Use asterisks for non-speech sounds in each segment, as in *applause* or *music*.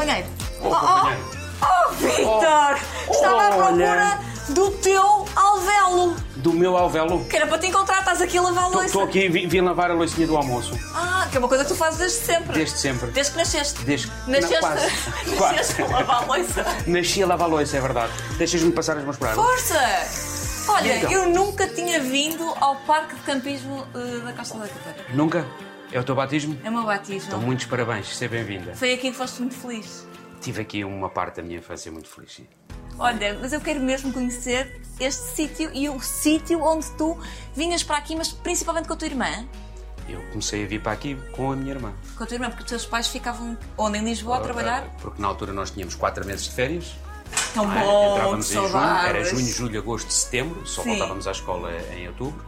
companheiro. Oh, companheiro. Oh, oh, Vitor! Estava à procura do teu alvéolo. Do meu alvéolo. Que era para te encontrar, estás aqui a lavar a louça. Estou aqui, vim, vim lavar a loucinha do almoço. Ah, que é uma coisa que tu fazes desde sempre. Desde sempre. Desde que nasceste. Desde que- Nasceste, não, quase. *laughs* nasceste a lavar a louça. Nasci a lavar a louça, é verdade. Deixas-me passar as mãos para. Força! Olha, Então. eu nunca tinha vindo ao parque de campismo eh, da Costa da Capara. Nunca? É o teu batismo? É o meu batismo. Então, muitos parabéns, seja bem-vinda. Foi aqui que foste muito feliz. Tive aqui uma parte da minha infância muito feliz. sim. Olha, mas eu quero mesmo conhecer este sítio e o sítio onde tu vinhas para aqui, mas principalmente com a tua irmã. Eu comecei a vir para aqui com a minha irmã. Com a tua irmã, porque os teus pais ficavam onde? Em Lisboa a trabalhar? Porque na altura nós tínhamos quatro meses de férias. Tão é? bom, Entrávamos em junho, era junho, julho, agosto, setembro, só Sim. voltávamos à escola em outubro.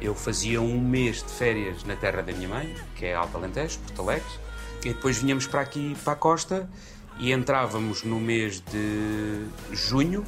Eu fazia um mês de férias na terra da minha mãe, que é Alto Alentejo, Porto Alegre, e depois vinhamos para aqui, para a costa, e entrávamos no mês de junho,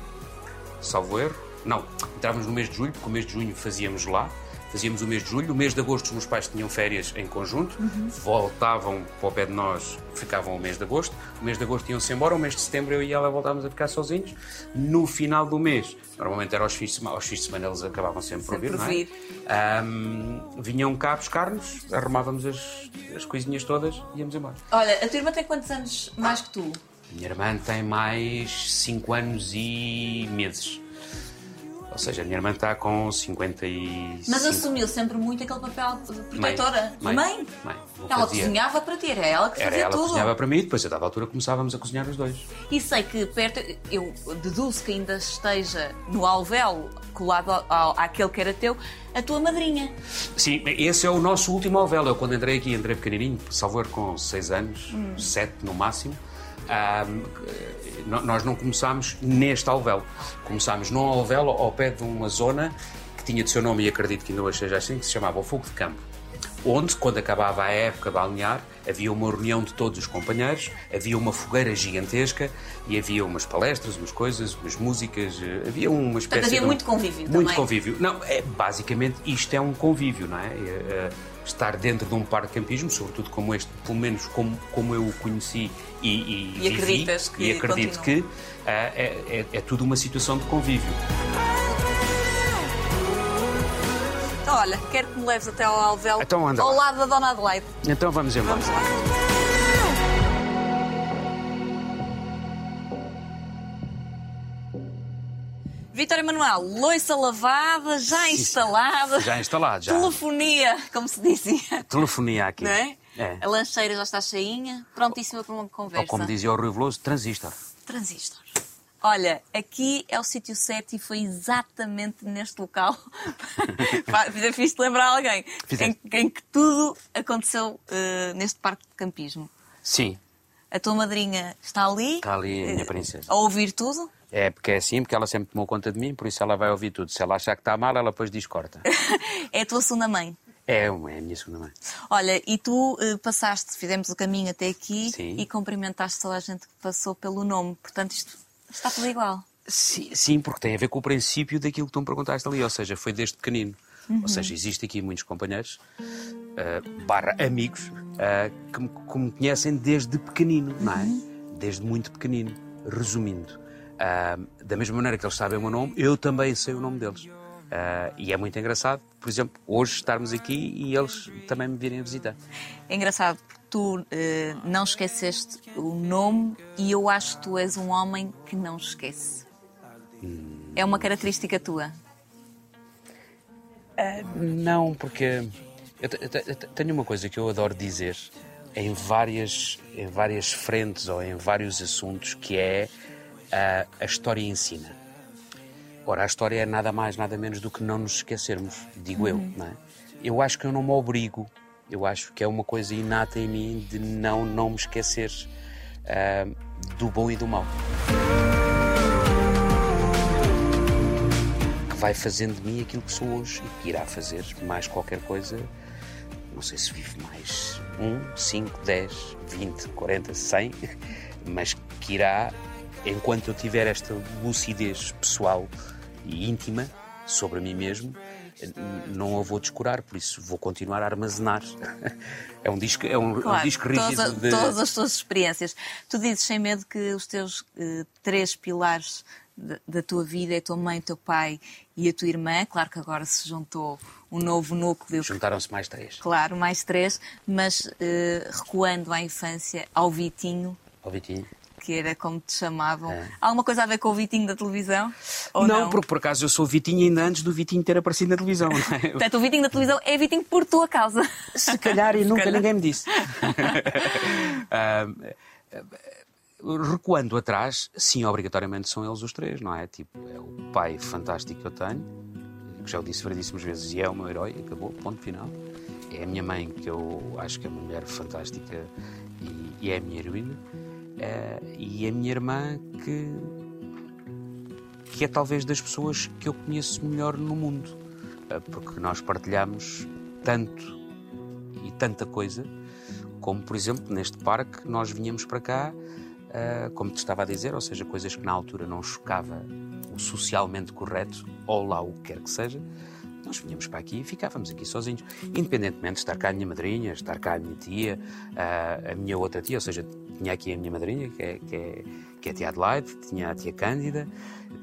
salvo erro. Não, entrávamos no mês de julho, porque o mês de junho fazíamos lá. Fazíamos o mês de julho. O mês de agosto os meus pais tinham férias em conjunto. Voltavam para o pé de nós, ficavam o mês de agosto. O mês de agosto iam-se embora. O mês de setembro eu e ela voltávamos a ficar sozinhos. No final do mês, normalmente era aos fins de semana, aos fins de semana eles acabavam sempre por vir, não é? Ahm, vinham cá buscar-nos, arrumávamos as, as coisinhas todas e íamos embora. Olha, a tua irmã tem quantos anos mais que tu? Minha irmã tem mais 5 anos e meses. Ou seja, a minha irmã está com 50 e. Mas assumiu sempre muito aquele papel de protetora. Mãe. Mãe? Mãe. Não Ela fazia. cozinhava para ti, era ela que Era fazia ela tudo. cozinhava para mim e depois a dada altura começávamos a cozinhar os dois. E sei que perto, eu deduzo que ainda esteja no alvéolo, colado ao, ao, àquele que era teu, a tua madrinha. Sim, esse é o nosso último alvéolo. Eu quando entrei aqui, entrei pequenininho, salvo com 6 anos, Hum. 7 no máximo. Nós não começámos neste alvéolo. Começámos num alvéolo ao pé de uma zona que tinha de seu nome, e acredito que ainda hoje seja assim, que se chamava o Fogo de Campo. Onde, quando acabava a época de alinhar, havia uma reunião de todos os companheiros, havia uma fogueira gigantesca e havia umas palestras, umas coisas, umas músicas, eh, havia uma espécie havia de um- muito convívio Muito também. convívio. Não, é, basicamente isto é um convívio, não é? É, é, estar dentro de um parque de campismo, sobretudo como este, pelo menos como, como eu o conheci e, e, E vivi, que e acredito continua. que ah, é, é, é tudo uma situação de convívio. Então, olha, quero que me leves até ao alvéolo, Então ao lado da Dona Adelaide. Então vamos embora. Vamos lá. Vítor Emanuel, loiça lavada, já instalada. Já instalado, já. Telefonia, como se dizia. Telefonia aqui. Não é? É. A lancheira já está cheinha, prontíssima para uma conversa. Ou como dizia o Rui Veloso, transistor. Transistor. Olha, aqui é o sítio certo e foi exatamente neste local. *laughs* Fiz-te lembrar alguém. Em, em que tudo aconteceu eh, neste parque de campismo. Sim, A tua madrinha está ali. está ali a minha eh, princesa. A ouvir tudo. É porque é assim, porque ela sempre tomou conta de mim, por isso ela vai ouvir tudo. Se ela achar que está mal, ela depois diz corta. *laughs* É a tua segunda mãe. É, é a minha segunda mãe. Olha, e tu eh, passaste, fizemos o caminho até aqui Sim. e cumprimentaste toda a gente que passou pelo nome. Portanto, isto está tudo igual. Sim, sim, porque tem a ver com o princípio daquilo que tu me perguntaste ali, ou seja, foi desde pequenino. Ou seja, existe aqui muitos companheiros, ah, barra amigos, ah, que, me, que me conhecem desde pequenino, não é? Desde muito pequenino. Resumindo, ah, da mesma maneira que eles sabem o meu nome, eu também sei o nome deles. Ah, e é muito engraçado, por exemplo, hoje estarmos aqui e eles também me virem a visitar. É engraçado porque tu eh, não esqueceste o nome e eu acho que tu és um homem que não esquece. É uma característica tua. Não, porque eu, eu te- eu te- tenho uma coisa que eu adoro dizer em várias, em várias frentes ou em vários assuntos que é ah, a história ensina. Ora, a história é nada mais, nada menos do que não nos esquecermos, digo eu, não é? Eu acho que eu não me obrigo, eu acho que é uma coisa inata em mim de não, não me esquecer ah, do bom e do mau. Vai fazendo de mim aquilo que sou hoje e que irá fazer mais qualquer coisa. Não sei se vive mais 1, 5, 10, 20, 40, 100, mas que irá, enquanto eu tiver esta lucidez pessoal e íntima sobre mim mesmo, não a vou descurar, por isso vou continuar a armazenar. *laughs* É um disco, é um, claro, um disco rígido todas, de... todas as tuas experiências. Tu dizes sem medo que os teus uh, três pilares da, da tua vida é a tua mãe, teu pai e a tua irmã. Claro que agora se juntou um novo núcleo. Juntaram-se mais três. Claro, mais três, mas uh, recuando à infância, ao Vitinho. Ao Vitinho que era como te chamavam. É. Alguma coisa a ver com o Vitinho da televisão? Não, não, porque por acaso eu sou Vitinho ainda antes do Vitinho ter aparecido na televisão. Não é? *laughs* Portanto, o Vitinho da televisão é Vitinho por tua causa. Se calhar e nunca calhar. ninguém me disse. *laughs* *laughs* recuando atrás, sim, obrigatoriamente são eles os três, não é? Tipo, é o pai fantástico que eu tenho, que já o disse variedíssimas vezes, e é o meu herói, acabou, ponto final. É a minha mãe, que eu acho que é uma mulher fantástica e, e é a minha heroína. Uh, e a minha irmã, que, que é talvez das pessoas que eu conheço melhor no mundo, uh, porque nós partilhamos tanto e tanta coisa, como por exemplo neste parque nós vinhamos para cá, uh, como te estava a dizer, ou seja, coisas que na altura não chocava o socialmente correto, ou lá o que quer que seja, nós vinhamos para aqui e ficávamos aqui sozinhos, independentemente de estar cá a minha madrinha, estar cá a minha tia, a minha outra tia, ou seja, tinha aqui a minha madrinha, que é, que é, que é a tia Adelaide, tinha a tia Cândida,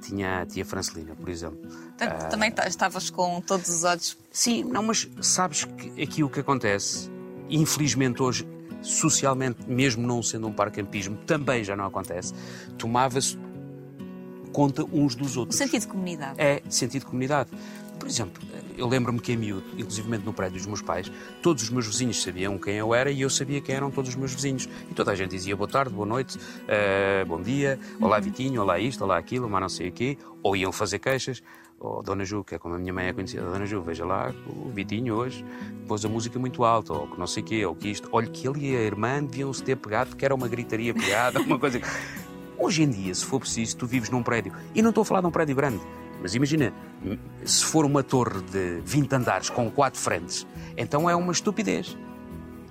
tinha a tia Francelina, por exemplo. Portanto, uh, também estavas com todos os olhos. Sim, não, mas sabes que aqui o que acontece, infelizmente hoje, socialmente, mesmo não sendo um parcampismo, também já não acontece, tomava-se conta uns dos outros. O sentido de comunidade. É, sentido de comunidade. Por exemplo, eu lembro-me que em miúdo, inclusive no prédio dos meus pais, todos os meus vizinhos sabiam quem eu era e eu sabia quem eram todos os meus vizinhos. E toda a gente dizia boa tarde, boa noite, uh, bom dia, olá Vitinho, olá isto, olá aquilo, mas não sei o quê. Ou iam fazer queixas. Ou Dona Ju, que é como a minha mãe é conhecida, Dona Ju, veja lá, o Vitinho hoje pôs a música muito alta, ou que não sei o quê, ou que isto. Olha, que ele e a irmã deviam-se ter pegado porque era uma gritaria pegada, *laughs* uma coisa. Hoje em dia, se for preciso, tu vives num prédio, e não estou a falar de um prédio grande, mas imagina, se for uma torre de 20 andares com quatro frentes, então é uma estupidez.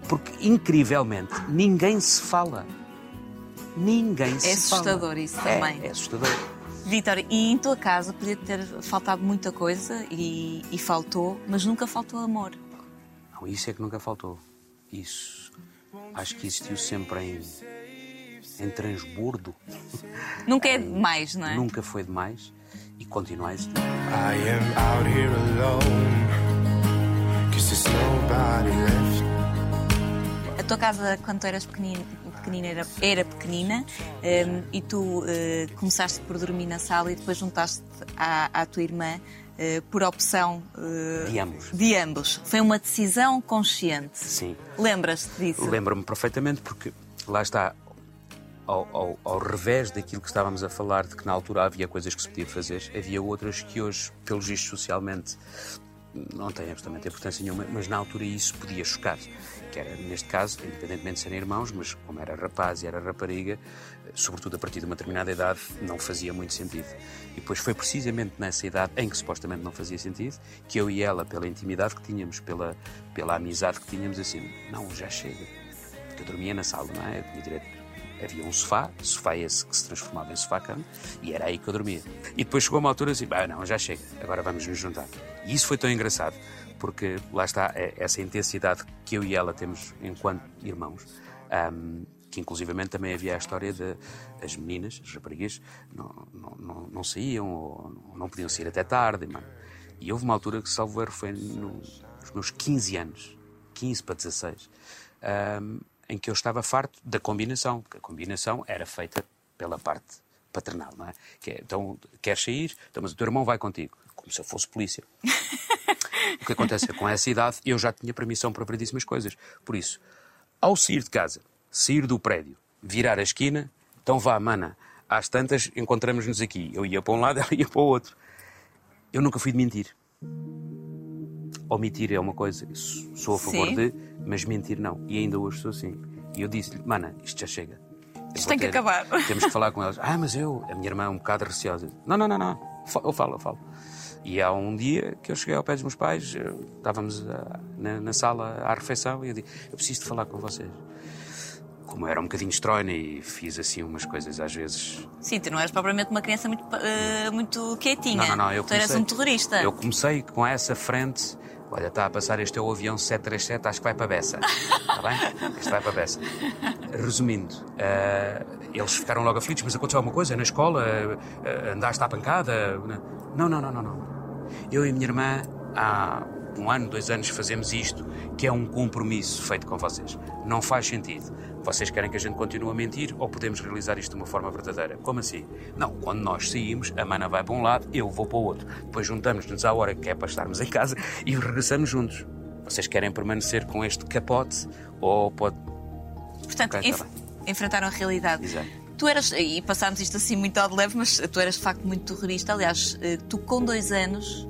Porque, incrivelmente, ninguém se fala. Ninguém é se fala. É assustador isso também. É, é assustador. Vitor, e em tua casa podia ter faltado muita coisa e, e, faltou, mas nunca faltou amor. Não, isso é que nunca faltou. Isso. Acho que existiu sempre em, em transbordo. *laughs* Nunca é demais, não é? Nunca foi demais e continua a existir. A tua casa, quando tu eras pequenina, pequenina era, era, pequenina um, e tu uh, começaste por dormir na sala e depois juntaste à, à tua irmã uh, por opção uh, de ambos. De ambos. Foi uma decisão consciente. Sim. Lembras-te disso? Lembro-me perfeitamente porque lá está ao, ao, ao, revés daquilo que estávamos a falar, de que na altura havia coisas que se podia fazer, havia outras que hoje, pelos vistos socialmente, não têm absolutamente importância nenhuma, mas na altura isso podia chocar. Que era, neste caso, independentemente de serem irmãos, mas como era rapaz e era rapariga, sobretudo a partir de uma determinada idade, não fazia muito sentido. E depois foi precisamente nessa idade em que supostamente não fazia sentido, que eu e ela, pela intimidade que tínhamos, pela, pela amizade que tínhamos, assim, não, já chega. Porque eu dormia na sala, não é? Eu tinha direito havia um sofá, sofá esse que se transformava em sofá-cama, e era aí que eu dormia. E depois chegou uma altura assim, ah, não, já chega, agora vamos nos juntar. E isso foi tão engraçado, porque lá está é essa intensidade que eu e ela temos enquanto irmãos, um, que inclusivamente também havia a história de as meninas, as raparigas, não, não, não, não saíam ou não podiam sair até tarde. Mano. E houve uma altura que, salvo erro, foi no, nos meus 15 anos, 15 para 16, um, em que eu estava farto da combinação, porque a combinação era feita pela parte paternal, não é? Que é então, queres sair? Então, mas o teu irmão vai contigo. Como se eu fosse polícia. *laughs* o que acontece é com essa idade eu já tinha permissão para variedíssimas coisas. Por isso, ao sair de casa, sair do prédio, virar a esquina, então vá, mana, às tantas encontramos-nos aqui. Eu ia para um lado, *laughs* ela ia para o outro. Eu nunca fui de mentir. Omitir é uma coisa, sou a favor Sim. de, mas mentir não. E ainda hoje sou assim. E eu disse-lhe, mana, isto já chega. isto tem ter, que acabar. Temos que falar com elas. Ah, mas eu, a minha irmã é um bocado receosa. Não, não, não, não. Eu falo, eu falo. E há um dia que eu cheguei ao pé dos meus pais, estávamos a, na, na, sala à refeição, e eu disse: Eu preciso de falar com vocês. como eu era um bocadinho estróina e fiz assim umas coisas às vezes. Sim, tu não eras propriamente uma criança muito, uh, muito quietinha. Não, não, não. Eu tu comecei, eras um terrorista. Eu comecei com essa frente. Olha, está a passar este é o avião 737, acho que vai para Bessa. *laughs* Está bem? Este vai para Bessa. Resumindo, uh, eles ficaram logo aflitos, mas aconteceu alguma coisa na escola? Uh, andaste à pancada? Não, não, não, não, não. Eu e a minha irmã, há um ano, dois anos, fazemos isto, que é um compromisso feito com vocês. Não faz sentido. Vocês querem que a gente continue a mentir ou podemos realizar isto de uma forma verdadeira? Como assim? Não, quando nós saímos, a mana vai para um lado, eu vou para o outro. Depois juntamos-nos à hora que é para estarmos em casa e regressamos juntos. Vocês querem permanecer com este capote ou pode. Portanto, okay, enf tá enfrentaram a realidade. Exato. Tu eras, e passámos isto assim muito ao de leve, mas tu eras de facto muito terrorista. Aliás, eh, tu com dois anos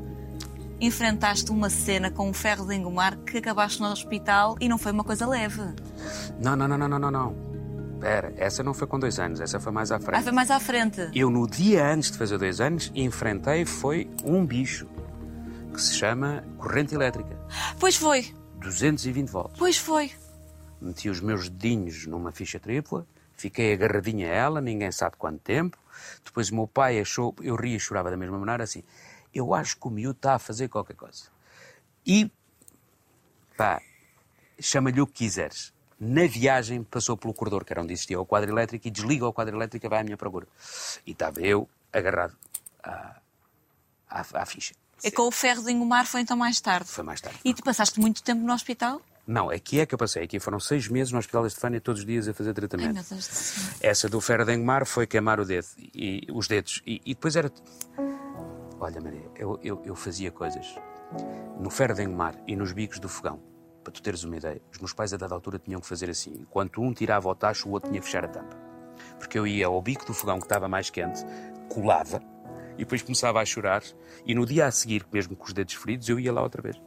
enfrentaste uma cena com um ferro de engomar que acabaste no hospital e não foi uma coisa leve. Não, não, não, não, não, não. não. Espera, essa não foi com dois anos, essa foi mais à frente. Ah, foi mais à frente. Eu, no dia antes de fazer dois anos, enfrentei foi um bicho que se chama corrente elétrica. Pois foi. 220 volts. Pois foi. Meti os meus dedinhos numa ficha tripla, fiquei agarradinha a ela, ninguém sabe quanto tempo. Depois o meu pai achou, eu ria e chorava da mesma maneira, assim, eu acho que o miúdo está a fazer qualquer coisa. E, pá, chama-lhe o que quiseres. Na viagem passou pelo corredor, que era onde existia o quadro elétrico, e desliga o quadro elétrico e vai à minha procura. E estava eu agarrado à, à, à ficha. E com o ferro de engomar foi então mais tarde? Foi mais tarde. E tu passaste muito tempo no hospital? Não, aqui é que eu passei. Aqui foram seis meses no Hospital Estefânia todos os dias a fazer tratamento. Ai. Essa do ferro de engomar foi queimar o dedo, e, os dedos. E, e depois era... Olha, Maria, eu, eu, eu fazia coisas no ferro de engomar e nos bicos do fogão. Para tu teres uma ideia, os meus pais a dada altura tinham que fazer assim. Enquanto um tirava o tacho, o outro tinha que fechar a tampa. Porque eu ia ao bico do fogão que estava mais quente, colava, e depois começava a chorar. E no dia a seguir, mesmo com os dedos feridos, eu ia lá outra vez.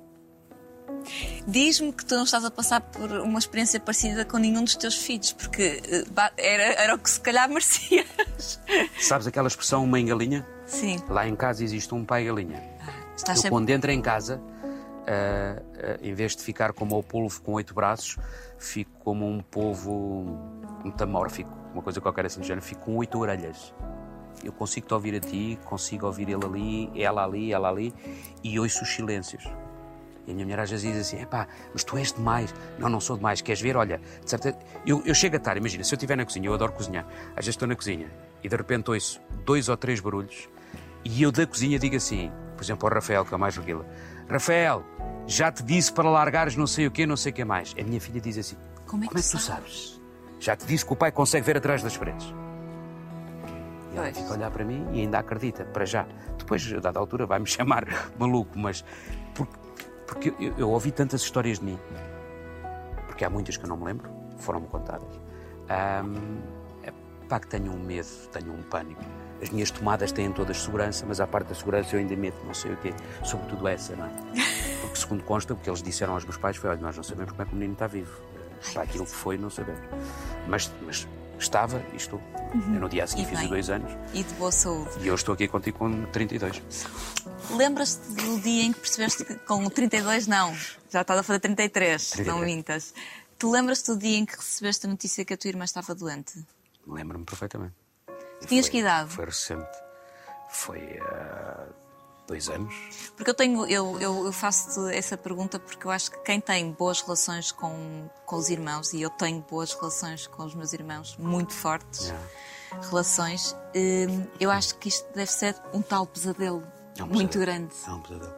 Diz-me que tu não estás a passar por uma experiência parecida com nenhum dos teus filhos, porque eh, era, era o que se calhar *laughs* merecias. Sabes aquela expressão mãe galinha? Sim. Lá em casa existe um pai galinha. Ah, estás eu, sempre... quando entro em casa, uh, uh, em vez de ficar como o polvo com oito braços, fico como um povo metamórfico, uma coisa qualquer assim do género, fico com oito orelhas. Eu consigo te ouvir a ti, consigo ouvir ele ali, ela ali, ela ali, e ouço os silêncios. E a minha mulher às vezes diz assim: pá, mas tu és demais. Não, não sou demais. Queres ver? Olha, de certa... eu, eu chego a estar, imagina, se eu estiver na cozinha, eu adoro cozinhar, às vezes estou na cozinha e de repente ouço dois ou três barulhos e eu da cozinha digo assim, por exemplo, ao Rafael, que é o mais reguila: Rafael, já te disse para largares não sei o quê, não sei o que mais. A minha filha diz assim: Como é que, Como é que tu sabes? sabes? Já te disse que o pai consegue ver atrás das paredes. E ela fica a olhar para mim e ainda acredita, para já. Depois, a dada altura, vai-me *laughs* chamar maluco, mas porque porque eu, eu, ouvi tantas histórias de mim, porque há muitas que eu não me lembro, foram-me contadas. Um, é, pá, que tenho um medo, tenho um pânico. As minhas tomadas têm todas segurança, mas à parte da segurança eu ainda medo, não sei o quê. Sobretudo essa, não é? *laughs* Porque, segundo consta, o que eles disseram aos meus pais foi: olha, nós não sabemos como é que o menino está vivo. Para aquilo que foi, não sabemos. Mas, mas estava e estou. Uhum. Eu no dia a seguir fiz dois anos. E de boa saúde. E eu estou aqui contigo com 32. Lembras-te do dia em que percebeste que com 32 não, já estás a fazer 33, 33. não mintas. Te lembras-te do dia em que recebeste a notícia que a tua irmã estava doente? Lembro-me perfeitamente. Tinhas foi, que idade? Foi recente. Foi uh, dois anos. Porque eu tenho, eu, eu, eu faço essa pergunta porque eu acho que quem tem boas relações com, com os irmãos, e eu tenho boas relações com os meus irmãos, muito fortes yeah. relações, hum, eu acho que isto deve ser um tal pesadelo é um muito grande. É um pesadelo.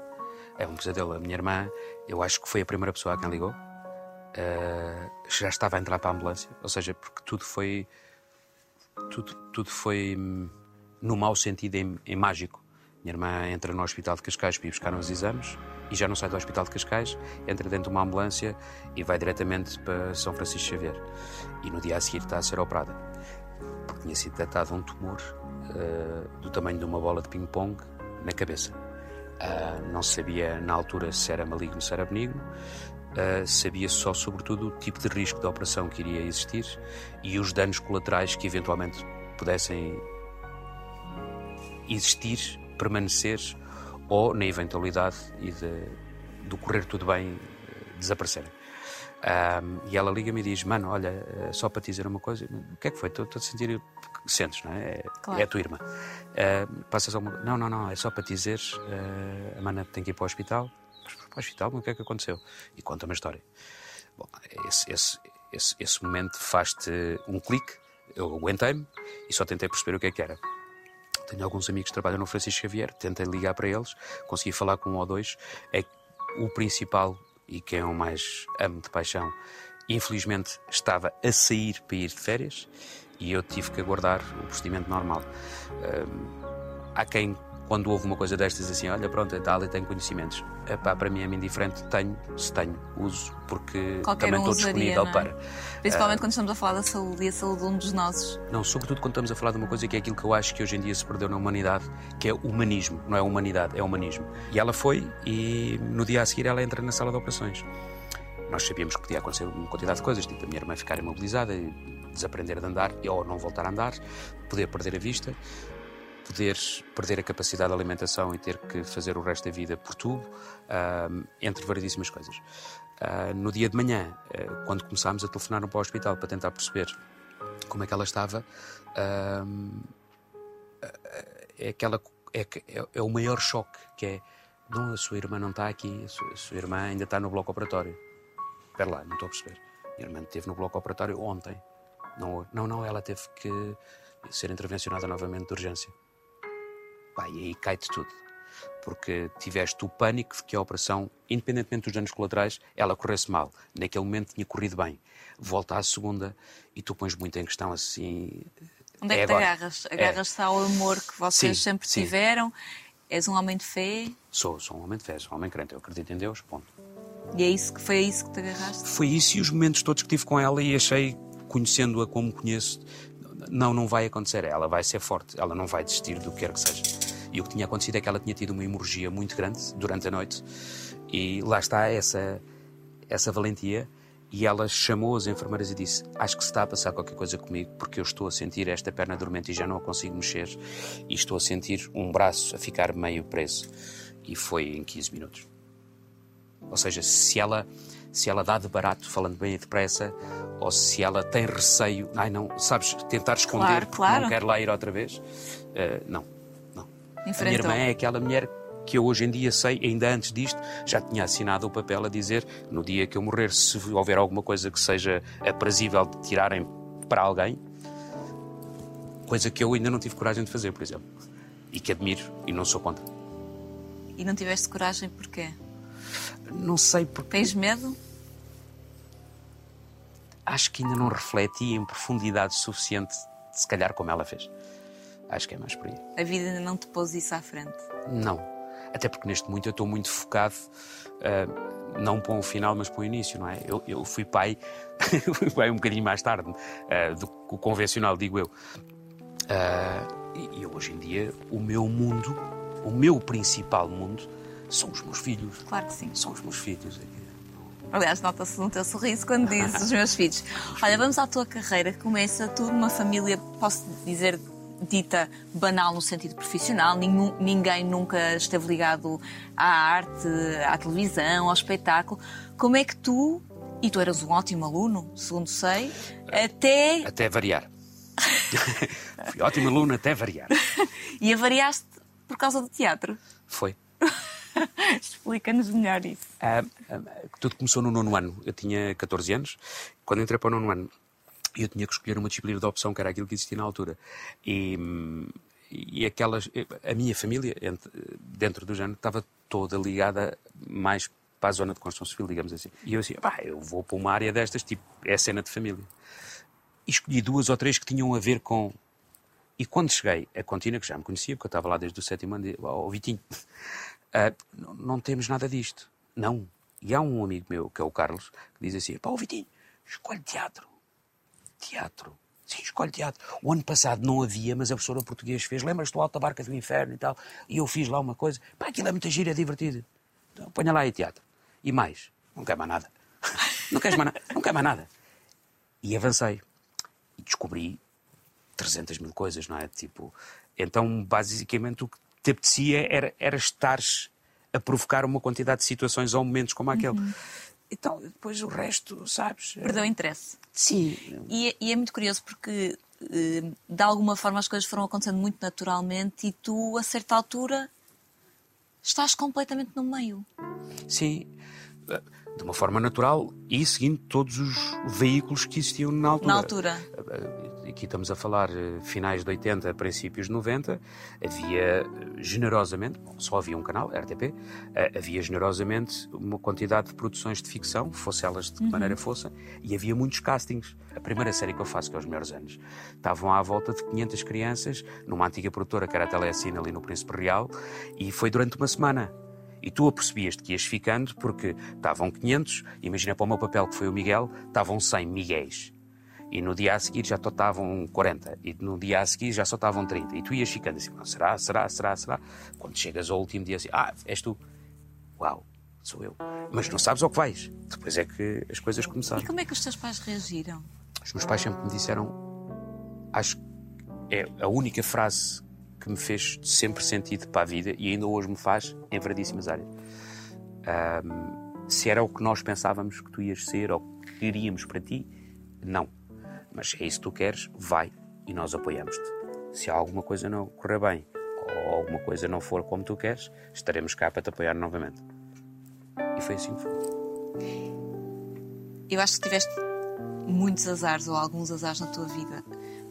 É um pesadelo. A minha irmã, eu acho que foi a primeira pessoa a quem ligou. Uh, já estava a entrar para a ambulância, ou seja, porque tudo foi. Tudo, tudo foi hum, no mau sentido, em, em mágico. Minha irmã entra no hospital de Cascais para ir buscar uns exames e já não sai do hospital de Cascais, entra dentro de uma ambulância e vai diretamente para São Francisco Xavier. E no dia a seguir está a ser operada. Porque tinha sido detectado um tumor uh, do tamanho de uma bola de ping-pong na cabeça. Uh, não sabia na altura se era maligno ou se era benigno, uh, sabia só, sobretudo, o tipo de risco da operação que iria existir e os danos colaterais que eventualmente pudessem existir, permanecer ou, na eventualidade e de, de correr tudo bem, desaparecerem. Um, e ela liga-me e diz: Mano, olha, eh, só para te dizer uma coisa, o que é que foi? Estou a sentir. Sentes, não é? É, claro. é a tua irmã. Uh, passas alguma Não, não, não, é só para te dizer: uh, a mana tem que ir para o hospital. Para o hospital, mas o que é que aconteceu? E conta-me a história. Bom, esse, esse, esse, esse momento faz-te um clique. Eu aguentei-me e só tentei perceber o que é que era. Tenho alguns amigos que trabalham no Francisco Xavier, tentei ligar para eles, consegui falar com um ou dois. É o principal e quem eu mais amo de paixão, infelizmente estava a sair para ir de férias e eu tive que aguardar o procedimento normal. há quem, quando houve uma coisa destas, assim: olha, pronto, a Dália tem conhecimentos. Epá, para mim é indiferente, tenho, se tenho, uso, porque Qualquer também um estou usaria, disponível é? para. Principalmente uh, quando estamos a falar da saúde e a saúde de um dos nossos. Não, sobretudo quando estamos a falar de uma coisa que é aquilo que eu acho que hoje em dia se perdeu na humanidade, que é humanismo. Não é humanidade, é humanismo. E ela foi e no dia a seguir ela entra na sala de operações. Nós sabíamos que podia acontecer uma quantidade de coisas, tipo a minha irmã ficar imobilizada, desaprender a andar ou não voltar a andar, poder perder a vista, poder perder a capacidade de alimentação e ter que fazer o resto da vida por tubo, uh, entre variedíssimas coisas. Uh, no dia de manhã, uh, quando começámos a telefonar para o hospital para tentar perceber como é que ela estava, é, aquela, é, é, é, o maior choque, que é, não, a sua irmã não está aqui, a sua, a sua irmã ainda está no bloco operatório. Espera lá, não estou a perceber. Minha irmã esteve no bloco operatório ontem. Não, não, não, ela teve que ser intervencionada novamente de urgência. Pá, e aí cai-te tudo. Porque tiveste o pânico de que a operação, independentemente dos danos colaterais, ela corresse mal. Naquele momento tinha corrido bem. Volta à segunda e tu pões muito em questão assim. Onde é, que é te agarras? Agarras-te é. ao amor que vocês sim, sempre sim. tiveram? És um homem de fé? Sou, sou um homem de fé, sou um homem crente. Eu acredito em Deus, ponto. E é isso que foi a isso que te agarraste? Foi isso e os momentos todos que tive com ela e achei, conhecendo-a como conheço, não, não vai acontecer. Ela vai ser forte, ela não vai desistir do que quer que seja. E o que tinha acontecido é que ela tinha tido uma hemorragia muito grande durante a noite e lá está essa, essa valentia. E ela chamou as enfermeiras e disse: Acho que se está a passar qualquer coisa comigo, porque eu estou a sentir esta perna dormente e já não a consigo mexer, e estou a sentir um braço a ficar meio preso. E foi em 15 minutos. Ou seja, se ela, se ela dá de barato, falando bem e depressa, ou se ela tem receio, ai não, sabes, tentar esconder claro, porque claro. não quer lá ir outra vez, uh, não, não. Enfrentou. A minha irmã é aquela mulher que eu hoje em dia sei, ainda antes disto, já tinha assinado o papel a dizer no dia que eu morrer, se houver alguma coisa que seja aprazível de tirarem para alguém, coisa que eu ainda não tive coragem de fazer, por exemplo, e que admiro e não sou contra. E não tiveste coragem porquê? Não sei porque. Tens medo? Acho que ainda não refleti em profundidade suficiente, se calhar, como ela fez. Acho que é mais por aí. A vida ainda não te pôs isso à frente? Não. Até porque neste momento eu estou muito focado, uh, não para o final, mas para o início, não é? Eu, eu fui pai, *laughs* fui pai um bocadinho mais tarde uh, do que o convencional, digo eu. Uh, e, e hoje em dia, o meu mundo, o meu principal mundo, são os meus filhos. Claro que sim. São os meus filhos. Aliás, nota-se no teu sorriso quando *laughs* dizes os meus filhos. Olha, vamos à tua carreira. Começa tu numa família, posso dizer, dita banal no sentido profissional. Nenhum, ninguém nunca esteve ligado à arte, à televisão, ao espetáculo. Como é que tu, e tu eras um ótimo aluno, segundo sei, até. Até variar. *laughs* Fui ótimo aluno até variar. *laughs* e avariaste por causa do teatro? Foi. *laughs* Explica-nos melhor isso. Ah, ah, tudo começou no nono ano. Eu tinha 14 anos. Quando entrei para o nono ano, eu tinha que escolher uma disciplina de opção, que era aquilo que existia na altura. E, e aquelas. A minha família, dentro do género, estava toda ligada mais para a zona de construção civil, digamos assim. E eu assim, pá, eu vou para uma área destas, tipo, é cena de família. E escolhi duas ou três que tinham a ver com. E quando cheguei a Contina, que já me conhecia, porque eu estava lá desde o sétimo ano, ao Vitinho, *laughs* Uh, não temos nada disto. Não. E há um amigo meu, que é o Carlos, que diz assim: pá, Vitinho, escolhe teatro. Teatro. Sim, escolhe teatro. O ano passado não havia, mas a professora português fez. Lembras-te do Alta Barca do Inferno e tal? E eu fiz lá uma coisa. Pá, aquilo é muito giro, é divertido. Então, ponha lá aí teatro. E mais. Não quer mais nada. não queres mais nada. Não quer mais nada. E avancei. E descobri 300 mil coisas, não é? Tipo, então, basicamente, o que te apetecia era, era estares a provocar uma quantidade de situações ou momentos como aquele. Uhum. Então, depois o resto, sabes? Perdeu interesse. Sim. E, é, e é muito curioso porque, eh, de alguma forma, as coisas foram acontecendo muito naturalmente e tu, a certa altura, estás completamente no meio. Sim de uma forma natural e seguindo todos os veículos que existiam na altura. Na altura. Aqui estamos a falar eh, finais de 80, princípios de 90, havia eh, generosamente, só havia um canal, RTP, eh, havia generosamente uma quantidade de produções de ficção, fosse elas de que uhum. maneira fossem, e havia muitos castings. A primeira série que eu faço, que é Os Melhores Anos, estavam à volta de 500 crianças, numa antiga produtora que era a Telecine ali no Príncipe Real, e foi durante uma semana. E tu apercebias-te que ias ficando porque estavam 500, imagina para o meu papel que foi o Miguel, estavam 100 Miguéis. E no dia a seguir já só estavam 40. E no dia a seguir já só estavam 30. E tu ias ficando assim, será, será, será, será? Quando chegas ao último dia assim, ah, és tu. Uau, sou eu. Mas não sabes ao que vais. Depois é que as coisas começaram. E como é que os teus pais reagiram? Os meus pais sempre me disseram, acho que é a única frase que me fez sempre sentido para a vida e ainda hoje me faz em variedíssimas áreas. Um, se era o que nós pensávamos que tu ias ser ou que queríamos para ti, não. Mas é isso que tu queres, vai e nós apoiamos-te. Se alguma coisa não correr bem ou alguma coisa não for como tu queres, estaremos cá para te apoiar novamente. E foi assim que foi. Eu acho que tiveste muitos azares ou alguns azares na tua vida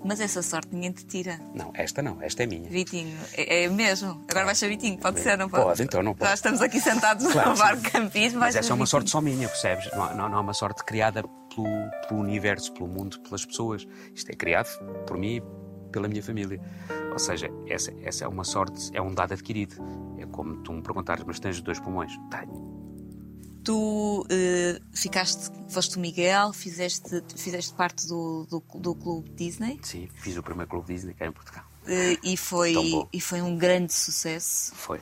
mas essa sorte ninguém te tira. Não, esta não, esta é minha. Vitinho, é, é mesmo. Agora vais ser Vitinho, pode ser, não pode? Pode, então não pode. Já estamos aqui sentados claro, no bar de campismo. Mas essa é uma sorte só minha, percebes? Não, não, não é uma sorte criada pelo, pelo universo, pelo mundo, pelas pessoas. Isto é criado por mim e pela minha família. Ou seja, essa, essa é uma sorte, é um dado adquirido. É como tu me perguntares, mas tens dois pulmões? Tenho. Tu uh, ficaste, foste o Miguel, fizeste, fizeste parte do, do, do clube Disney. Sim, fiz o primeiro clube Disney cá em Portugal. Uh, e, foi, e foi um grande sucesso. Foi.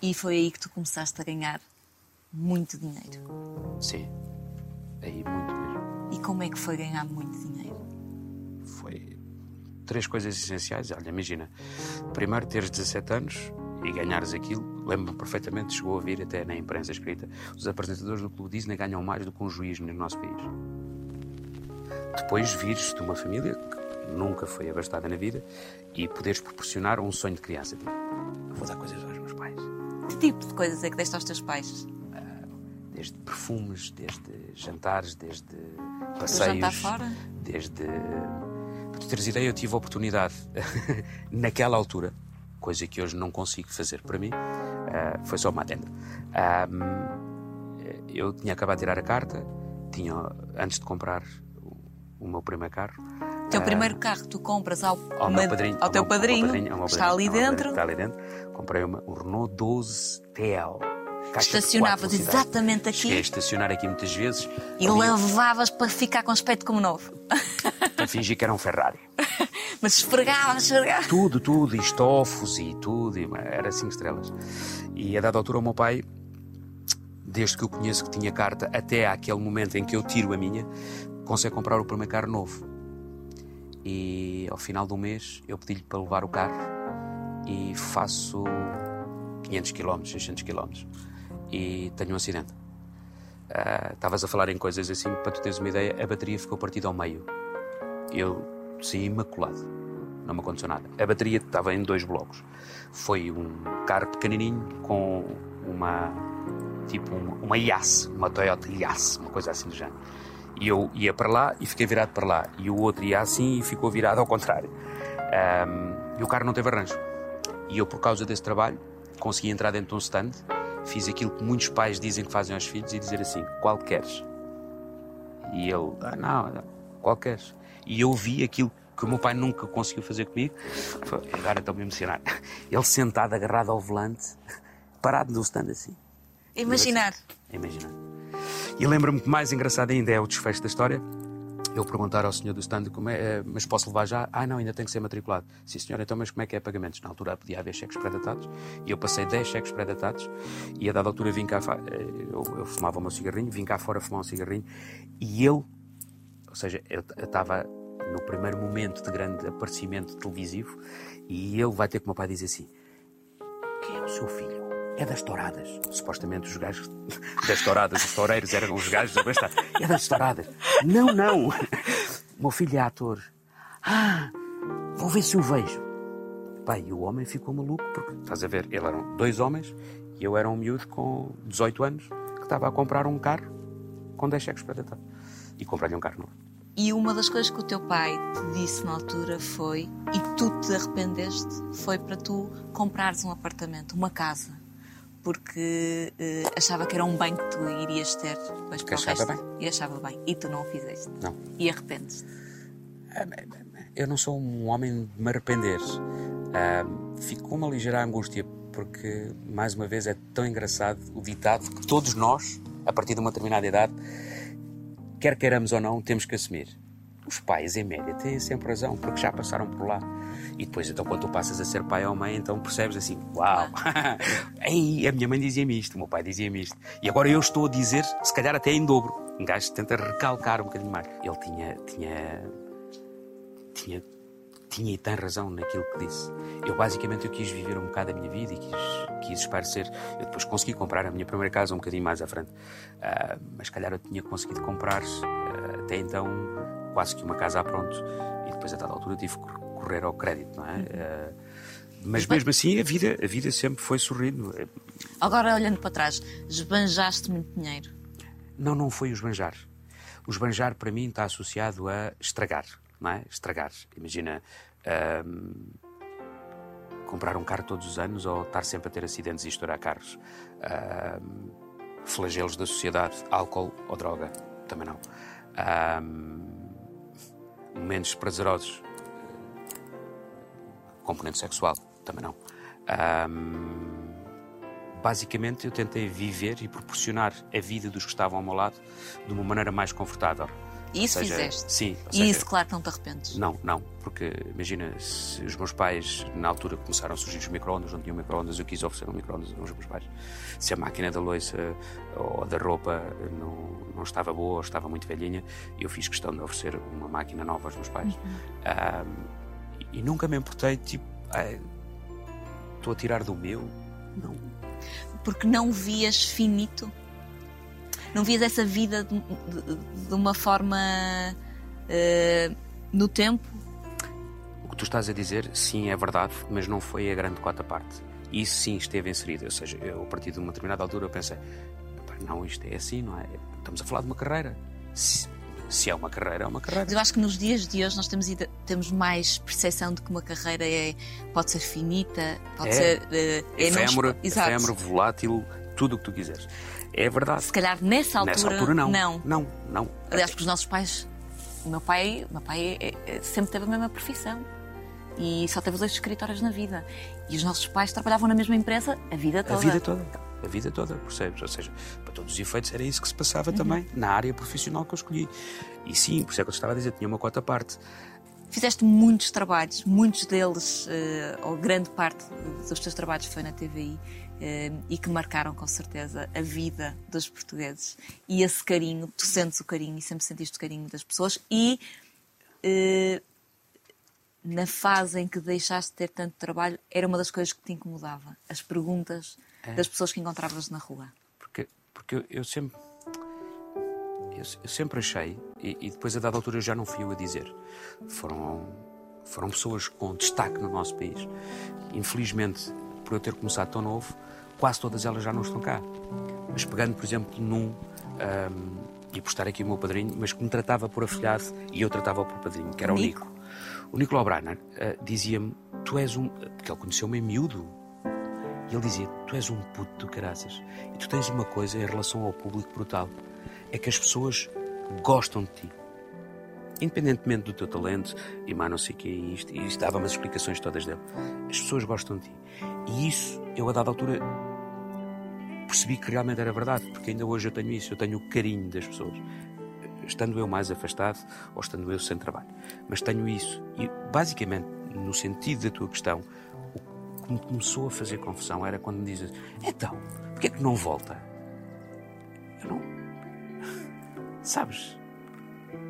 E foi aí que tu começaste a ganhar muito dinheiro. Sim, aí muito mesmo. E como é que foi ganhar muito dinheiro? Foi três coisas essenciais. Olha, imagina, primeiro teres 17 anos e ganhares aquilo. Lembro-me perfeitamente, chegou a vir até na imprensa escrita: os apresentadores do Clube Disney ganham mais do que um juiz no nosso país. Depois vires de uma família que nunca foi abastada na vida e poderes proporcionar um sonho de criança. Tipo, vou dar coisas aos meus pais. Que tipo de coisas é que deste aos teus pais? Ah, desde perfumes, desde jantares, desde passeios. Fora? Desde. Para tu teres ideia, eu tive a oportunidade, *laughs* naquela altura, coisa que hoje não consigo fazer para mim, uh, foi só uma adenda. Um, eu tinha acabado de tirar a carta, tinha, antes de comprar o, o meu primeiro carro. O teu uh, primeiro carro tu compras ao, ao, meu padrinho, ao, teu meu, padrinho, ao padrinho, está ali dentro. Está ali dentro. Comprei uma, um Renault 12 TL. Estacionavas exatamente aqui. Cheguei a estacionar aqui muitas vezes. E levavas para ficar com aspecto como novo. Para fingir que era um Ferrari. *laughs* Mas esfregava, esfregava. Tudo, tudo, e estofos e tudo, e era cinco estrelas. E a dada altura o meu pai, desde que eu conheço que tinha carta, até aquele momento em que eu tiro a minha, consegue comprar o primeiro carro novo. E ao final do mês eu pedi-lhe para levar o carro e faço 500 km, 600 km e tenho um acidente. Ah, estavas uh, a falar em coisas assim, para tu teres uma ideia, a bateria ficou partida ao meio. Eu saí imaculado. Não me aconteceu nada. A bateria estava em dois blocos. Foi um carro pequenininho com uma tipo uma, uma Yass, uma Toyota Yass, uma coisa assim do género. E eu ia para lá e fiquei virado para lá. E o outro ia assim e ficou virado ao contrário. Um, e o carro não teve arranjo. E eu, por causa desse trabalho, consegui entrar dentro de um stand, fiz aquilo que muitos pais dizem que fazem aos filhos e dizer assim: qual queres? E ele, ah, não, qual queres? E eu vi aquilo que o meu pai nunca conseguiu fazer comigo. Agora estou-me a emocionar. Ele sentado, agarrado ao volante, parado no stand assim. Imaginar. Imaginar. E lembro-me que mais engraçado ainda é o desfecho da história. Eu perguntar ao senhor do stand como é, eh, mas posso levar já? Ah, não, ainda tem que ser matriculado. Sim, senhor, então, mas como é que é pagamentos? Na altura podia haver cheques pré-datados e eu passei 10 cheques pré-datados e a dada altura vim cá, eh, eu, eu fumava o meu cigarrinho, vim cá fora fumar um cigarrinho e ele, ou seja, eu estava no primeiro momento de grande aparecimento televisivo, e ele vai ter com o meu pai dizer assim: Quem é o seu filho? É das touradas. Supostamente os gajos *laughs* das touradas, os toureiros eram os gajos da besta. É das touradas. Não, não. O meu filho é ator. Ah, vou ver se o vejo. Pai, e o homem ficou maluco, porque, estás a ver, ele eram dois homens e eu era um miúdo com 18 anos que estava a comprar um carro com 10 cheques para dentro. E comprei-lhe um carro novo. E uma das coisas que o teu pai te disse na altura foi, e tu te arrependeste, foi para tu comprares um apartamento, uma casa. Porque uh, achava que era um bem que tu irias ter depois para o resto. bem. E achava bem. E tu não o fizeste. Não. E arrependes-te. Eu não sou um homem de me arrepender. Ah, fico com uma ligeira angústia, porque, mais uma vez, é tão engraçado o ditado que todos nós, a partir de uma determinada idade, quer queiramos ou não, temos que assumir. Os pais, em média, têm sempre razão, porque já passaram por lá. E depois, então, quando tu passas a ser pai ou mãe, então percebes assim: uau, *laughs* Ei, a minha mãe dizia-me isto, o meu pai dizia-me isto. E agora eu estou a dizer, se calhar até em dobro. Um gajo tenta recalcar um bocadinho mais. Ele tinha. tinha. tinha. tinha e tem razão naquilo que disse. Eu, basicamente, eu quis viver um bocado a minha vida e quis, quis esparecer. Eu depois consegui comprar a minha primeira casa um bocadinho mais à frente. Ah, mas, se calhar, eu tinha conseguido comprar, ah, até então, quase que uma casa a pronto. E depois, a dada altura, tive que correr ao crédito, não é? Ah, mas mesmo assim, a vida, a vida sempre foi sorrindo. Agora, olhando para trás, esbanjaste muito dinheiro. Não, não foi o esbanjar. O esbanjar, para mim, está associado a estragar, não é? Estragar. Imagina ahm, comprar um carro todos os anos ou estar sempre a ter acidentes e estourar carros. Ahm, flagelos da sociedade, álcool ou droga, também não. Ahm, momentos prazerosos, componente sexual, também não. Ahm, basicamente, eu tentei viver e proporcionar a vida dos que estavam ao meu lado de uma maneira mais confortável. E isso seja, fizeste. Sim. E seja, isso, claro, não te arrependes. Não, não, porque imagina, se os meus pais, na altura começaram a surgir os micro-ondas, não tinham micro-ondas, eu quis oferecer um micro-ondas aos meus pais. Se a máquina da loiça ou da roupa não, não estava boa ou estava muito velhinha, eu fiz questão de oferecer uma máquina nova aos meus pais. Ah, e nunca me importei, tipo, "Ai, estou a tirar do meu. Não. Porque não vias finito. Não vias essa vida de, de- de uma forma eh, no tempo. O que tu estás a dizer, sim, é verdade, mas não foi a grande cota parte. Isso sim esteve inserido. Ou seja, eu, a partir de uma determinada altura, eu pensei: "Epá, não, isto é assim, não é? Estamos a falar de uma carreira. Se, é uma carreira, é uma carreira. Mas eu acho que nos dias de hoje nós temos, temos mais percepção de que uma carreira é, pode ser finita, pode É. ser. eh, é não- efêmero, volátil, tudo o que tu quiseres. É verdade. Se calhar nessa altura. Nessa altura, não. Não. Não, não. Aliás, porque os nossos pais. O meu pai, o meu pai é- é- sempre teve a mesma profissão. E só teve dois escritórios na vida. E os nossos pais trabalhavam na mesma empresa a vida A toda. vida toda. A vida toda, percebes? Ou seja, para todos os efeitos era isso que se passava também na área profissional que eu escolhi. E sim, por isso é que eu te estava a dizer, tinha uma cota à parte. Fizeste muitos trabalhos, muitos deles, eh, ou grande parte dos teus trabalhos foi na TVI, eh, e que marcaram com certeza a vida dos portugueses. E esse carinho, tu sentes o carinho e sempre sentiste o carinho das pessoas. E eh, na fase em que deixaste de ter tanto trabalho, era uma das coisas que te incomodava. As perguntas das pessoas que encontravas na rua. Porque, porque eu, eu sempre. Eu, eu sempre achei, e, e depois a dada altura eu já não fui eu a dizer. Foram, foram pessoas com destaque no nosso país. Infelizmente, por eu ter começado tão novo, quase todas elas já não estão cá. Mas pegando, por exemplo, num. ahm, e por estar aqui o meu padrinho, mas que me tratava por afilhado e eu tratava por padrinho, que era o Nico. O Nicolau Brainer ah, dizia-me: Tu és um. Porque ele conheceu-me em miúdo. E ele dizia: Tu és um puto do caraças. E tu tens uma coisa em relação ao público brutal: é que as pessoas gostam de ti. Independentemente do teu talento, e mais não sei o que, e isto, e isto dava-me as explicações todas dele. As pessoas gostam de ti. E isso, eu a dada altura, percebi que realmente era verdade, porque ainda hoje eu tenho isso, eu tenho o carinho das pessoas. Estando eu mais afastado ou estando eu sem trabalho. Mas tenho isso. E basicamente, no sentido da tua questão, que me começou a fazer confusão era quando me dizes: Então, porquê é que não volta? Eu não. Sabes?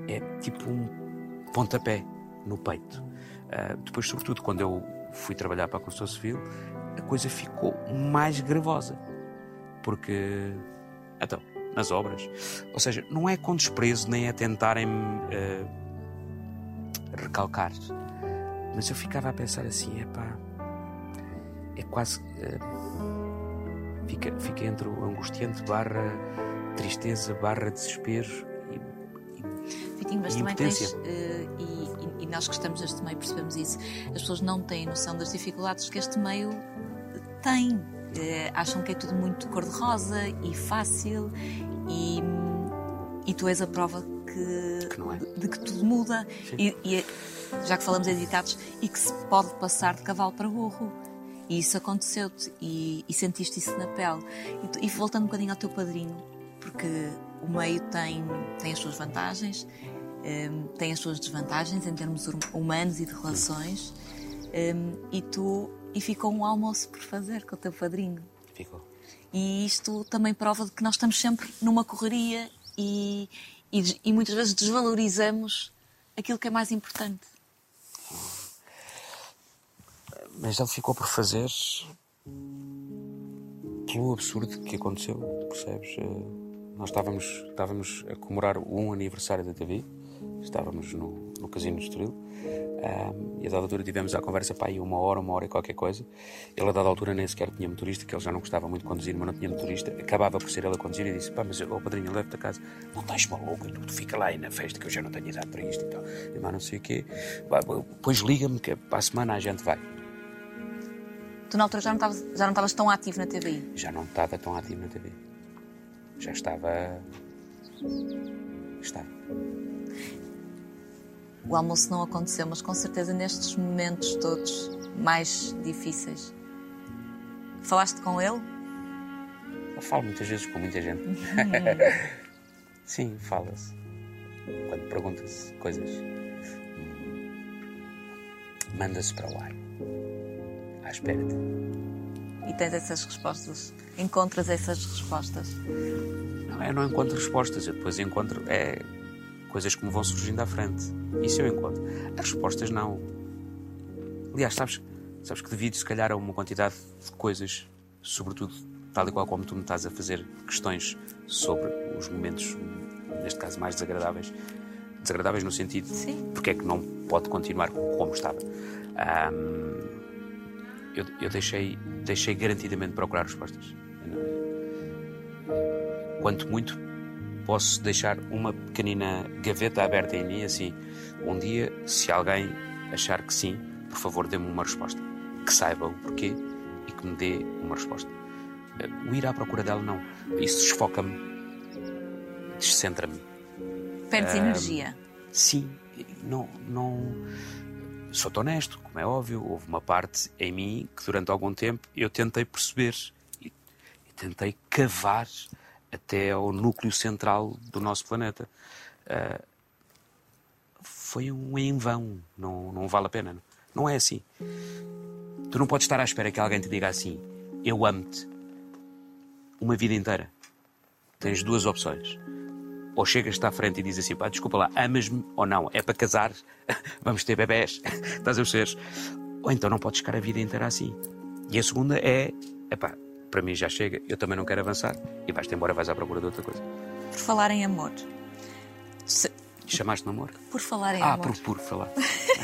É tipo um pontapé no peito. Ah, depois, sobretudo, quando eu fui trabalhar para a construção civil, a coisa ficou mais gravosa. Porque. Então, nas obras. Ou seja, não é com desprezo nem a tentarem uh, recalcar. Mas eu ficava a pensar assim: é pá. É quase. Uh, fica, fica entre o angustiante barra tristeza barra desespero Vitinho, mas também tens, uh, e, e, nós que estamos neste meio percebemos isso, as pessoas não têm noção das dificuldades que este meio tem. Uh, acham que é tudo muito cor-de-rosa e fácil e, e tu és a prova que, que é. de que tudo muda e, e, já que falamos em ditados e que se pode passar de cavalo para burro e isso aconteceu-te e, e, sentiste isso na pele e, e voltando um bocadinho ao teu padrinho porque o meio tem, tem as suas vantagens, um, tem as suas desvantagens em termos humanos e de relações. Um, e tu e ficou um almoço por fazer com o teu padrinho. Ficou. E isto também prova de que nós estamos sempre numa correria e, e, e muitas vezes desvalorizamos aquilo que é mais importante. Mas ele ficou por fazer pelo absurdo que aconteceu, percebes? Eh, nós estávamos, estávamos a comemorar um aniversário da TV, estávamos no, no Casino de Estoril, um, e a dada altura tivemos a conversa para aí uma hora, uma hora e qualquer coisa. Ele a dada altura nem sequer tinha motorista, que ele já não gostava muito de conduzir, mas não tinha motorista. Acabava por ser ele a conduzir e disse: Pá, mas o padrinho, leve-te a casa. Não estás maluco, tu, tu fica lá aí na festa que eu já não tenho idade para isto e tal. E mas não sei o quê. Depois liga-me que para a semana a gente vai. Tu na altura já não estavas, já não estavas tão ativo na TVI? Já não estava tão ativo na TV já estava. Estava. O almoço não aconteceu, mas com certeza nestes momentos todos mais difíceis. Falaste com ele? Eu falo muitas vezes com muita gente. *laughs* Sim, fala-se. Quando pergunta-se coisas, manda-se para o ar. À espera. E tens essas respostas encontras essas respostas? Não, eu não encontro respostas, eu depois encontro é, coisas que me vão surgindo à frente. Isso eu encontro. As respostas não. Aliás, sabes, sabes que devido se calhar a uma quantidade de coisas, sobretudo tal e qual como tu me estás a fazer questões sobre os momentos, neste caso mais desagradáveis, desagradáveis no sentido Sim. porque é que não pode continuar como estava. Um, eu, eu deixei, deixei garantidamente procurar respostas. Quanto muito posso deixar uma pequenina gaveta aberta em mim, assim, um dia, se alguém achar que sim, por favor, dê-me uma resposta. Que saiba o porquê e que me dê uma resposta. O ir à procura dela, não. Isso desfoca-me, descentra-me. Perdes uh, energia. Sim, não, não. Sou-te honesto, como é óbvio, houve uma parte em mim que durante algum tempo eu tentei perceber tentei cavar até ao núcleo central do nosso planeta. Uh, foi um em vão, não, não vale a pena. Não é assim. Tu não podes estar à espera que alguém te diga assim: Eu amo-te uma vida inteira. Tens duas opções. Ou chegas-te à frente e dizes assim: pá, desculpa lá, amas-me ou não? É para casar? *laughs* Vamos ter bebés? *laughs* Estás a perceber? Ou então não podes ficar a vida inteira assim. E a segunda é: epá, para mim já chega, eu também não quero avançar e vais-te embora, vais à procura de outra coisa. Por falar em amor. Se... Chamaste-me amor? Por falar em ah, amor. Ah, por, por falar.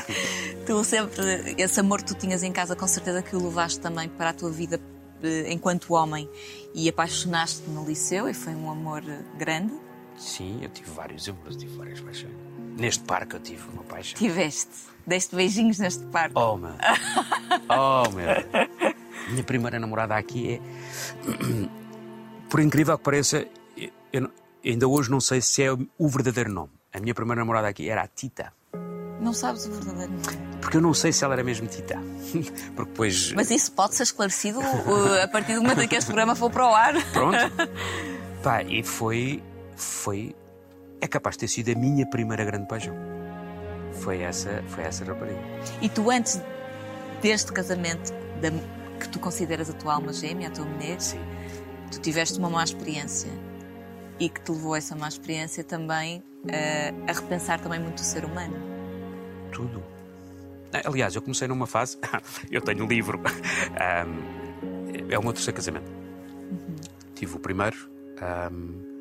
*laughs* tu sempre, esse amor que tu tinhas em casa, com certeza que o levaste também para a tua vida eh, enquanto homem e apaixonaste-te no liceu e foi um amor eh, grande. Sim, eu tive vários amores, tive várias paixões. Neste parque eu tive uma paixão. Tiveste. Deste beijinhos neste parque. Oh, meu. Oh, meu. Minha primeira namorada aqui é. *clears throat* Por incrível que pareça, eu ainda hoje não sei se é o verdadeiro nome. A minha primeira namorada aqui era a Tita. Não sabes o verdadeiro nome? Porque eu não sei se ela era mesmo Tita. *laughs* Porque depois. Mas isso pode ser esclarecido uh, a partir do momento em que este programa for para o ar. Pronto. *laughs* Pá, e foi. Foi. É capaz de ter sido a minha primeira grande paixão. Foi essa, foi essa rapariga. E tu, antes deste casamento, da que tu consideras a tua alma gêmea, a tua mulher, Sim. tu tiveste uma má experiência e que te levou a essa má experiência também uh, a repensar também muito o ser humano. Tudo. Aliás, eu comecei numa fase, *laughs* eu tenho *laughs* um livro, um, é o meu terceiro casamento. Uhum. Tive o primeiro, um,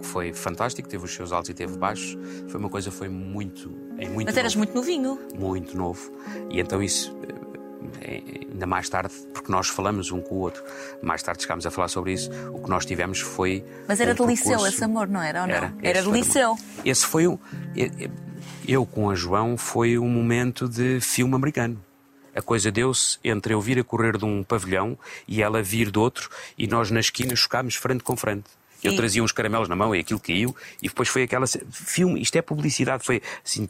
que foi fantástico, teve os seus altos e teve baixos. Foi uma coisa, foi muito. Em muito Mas eras novo, muito novinho. Muito novo. E então isso é, ainda mais tarde, porque nós falamos um com o outro, mais tarde chegámos a falar sobre isso, o que nós tivemos foi. Mas era um de liceu percurso... esse amor, não era? Ou não? Era, era de liceu. Esse foi um. Eu com a João foi um momento de filme americano. A coisa deu-se entre eu vir a correr de um pavilhão e ela vir de outro, e nós na esquina chocámos frente com frente. Eu e... trazia uns caramelos na mão e aquilo caiu, e depois foi aquela. Filme, isto é publicidade, foi assim.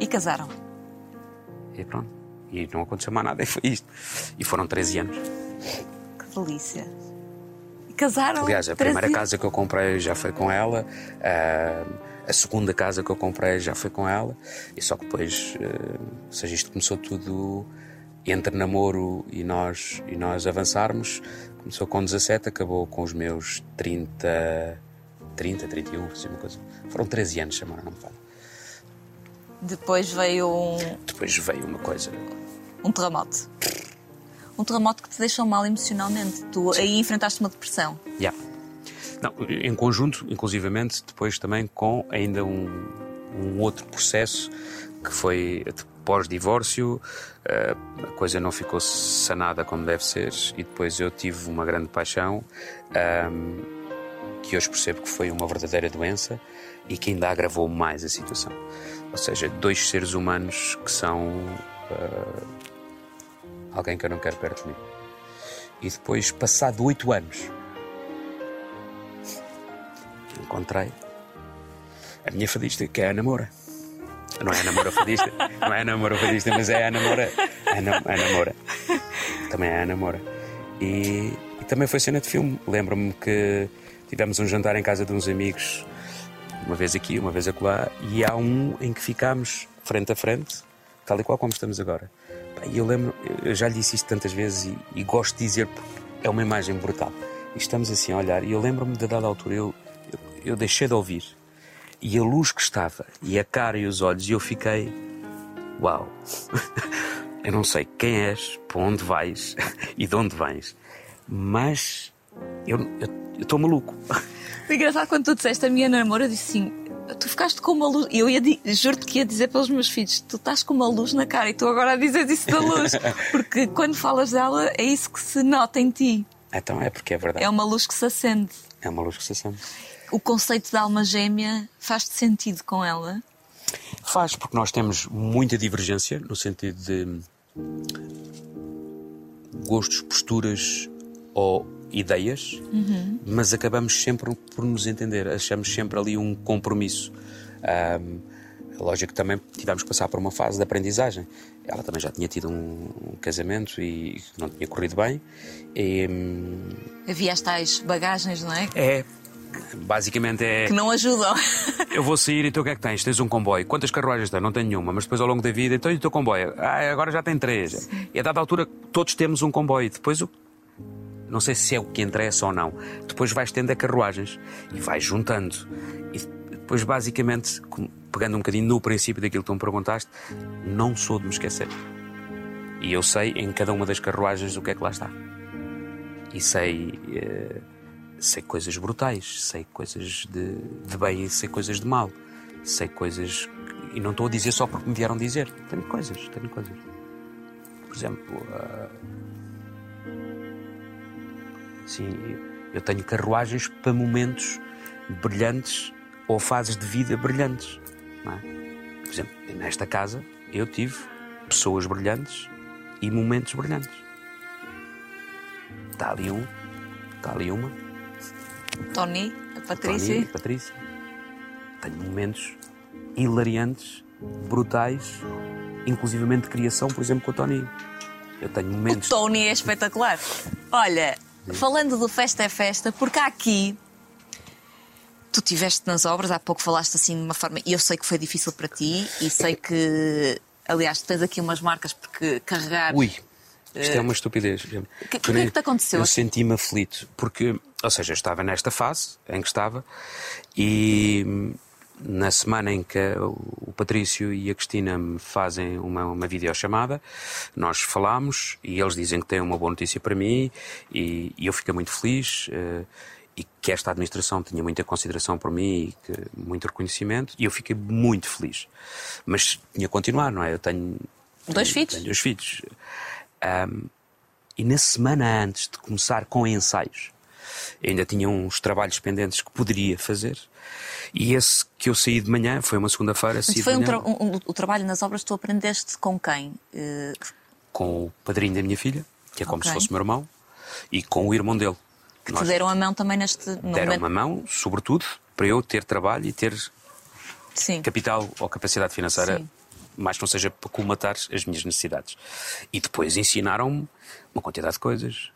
E casaram. E pronto. E não aconteceu mais nada, *laughs* e foi isto. E foram 13 anos. Que delícia. E casaram. Aliás, a primeira anos. casa que eu comprei já foi com ela. Uh, a segunda casa que eu comprei já foi com ela. E só que depois, uh, ou seja, isto começou tudo entre namoro e nós, e nós avançarmos. Começou com 17, acabou com os meus 30, 30, 31, assim uma coisa. Foram 13 anos, chamaram, não me falo. Depois veio um. Depois veio uma coisa. Um terremoto. Um terremoto que te deixou mal emocionalmente. Tu Sim. aí enfrentaste uma depressão. Já. Yeah. Não, em conjunto, inclusivamente, depois também com ainda um, um outro processo que foi pós-divórcio, eh, a coisa não ficou sanada como deve ser e depois eu tive uma grande paixão ehm, que hoje percebo que foi uma verdadeira doença e que ainda agravou mais a situação. Ou seja, dois seres humanos que são uh, alguém que eu não quero perto de mim. E depois, passado oito anos, encontrei a minha fadista, que é a Ana Moura. Não é a Ana Moura fadista, não é a mas é a Ana Moura. A Ana, a Ana Moura. Também é a Ana Moura. E, e também foi cena de filme. Lembro-me que tivemos um jantar em casa de uns amigos, uma vez aqui, uma vez acolá, e há um em que ficámos frente a frente, tal e qual como estamos agora. E eu lembro, eu já lhe disse isto tantas vezes e, e gosto de dizer porque é uma imagem brutal. E estamos assim a olhar, e eu lembro-me de dada altura, eu, eu, eu deixei de ouvir. E a luz que estava, e a cara e os olhos, e eu fiquei. Uau! *laughs* eu não sei quem és, para onde vais *laughs* e de onde vens, mas eu estou maluco. O engraçado quando tu disseste a minha namora, eu disse assim: tu ficaste com uma luz. Eu ia juro-te que ia dizer pelos meus filhos: tu estás com uma luz na cara e tu agora dizes isso da luz. *laughs* Porque quando falas dela, é isso que se nota em ti. Então é porque é verdade. É uma luz que se acende. É uma luz que se acende. O conceito de alma gêmea faz-te sentido com ela? Faz, porque nós temos muita divergência no sentido de gostos, posturas ou ideias, uhum. mas acabamos sempre por nos entender, achamos sempre ali um compromisso. Um, lógico que também tivemos que passar por uma fase de aprendizagem. Ela também já tinha tido um, um casamento e não tinha corrido bem. E, hum, Havia as tais bagagens, não é? É. Basicamente é. Que não ajudam. eu vou sair, então o que é que tens? Tens um comboio. Quantas carruagens tens? Não tenho nenhuma, mas depois ao longo da vida, então e o teu comboio? Ah, agora já tem três. Sim. E a dada altura todos temos um comboio. Depois o não sei se é o que interessa ou não. Depois vais tendo a carruagens e vais juntando. E depois, basicamente, pegando um bocadinho no princípio daquilo que tu me perguntaste, não sou de me esquecer. E eu sei em cada uma das carruagens o que é que lá está. E sei. Uh, sei coisas brutais, sei coisas de, de bem e sei coisas de mal. Sei coisas. E não estou a dizer só porque me vieram dizer. Tenho coisas, tenho coisas. Por exemplo. Uh, Sim, eu tenho carruagens para momentos brilhantes ou fases de vida brilhantes. É? Por exemplo, nesta casa eu tive pessoas brilhantes e momentos brilhantes. Está ali um, está ali uma. Tony, a Patrícia. Tony, a Patrícia. Tenho momentos hilariantes, brutais, inclusivamente de criação, por exemplo, com o Tony. Eu tenho momentos. O Tony é espetacular. Olha, falando do Festa é Festa, porque aqui tu tiveste nas obras, há pouco falaste assim de uma forma, e eu sei que foi difícil para ti, e sei que, aliás, tens aqui umas marcas porque carregar. Ui, isto é uma estupidez. O que, que, é que te aconteceu? Eu senti-me aflito, porque, ou seja, eu estava nesta fase em que estava, e na semana em que o Patrício e a Cristina me fazem uma, uma videochamada, nós falamos e eles dizem que têm uma boa notícia para mim e, e eu fico muito feliz. Uh, e que esta administração tinha muita consideração por mim e que, muito reconhecimento, e eu fiquei muito feliz. Mas tinha que continuar, não é? Eu tenho. Dois tenho, filhos? Tenho dois filhos. Um, e na semana antes de começar com ensaios, ainda tinha uns trabalhos pendentes que poderia fazer. E esse que eu saí de manhã, foi uma segunda-feira. Foi um, tra um, um, o trabalho nas obras, tu aprendeste com quem? Uh... Com o padrinho da minha filha, que é como okay. se fosse meu irmão, e com o irmão dele, que te deram a mão também neste Deram uma mão, sobretudo, para eu ter trabalho e ter Sim. capital ou capacidade financeira, Sim. Mais que não seja para colmatar as minhas necessidades. E depois ensinaram-me uma quantidade de coisas.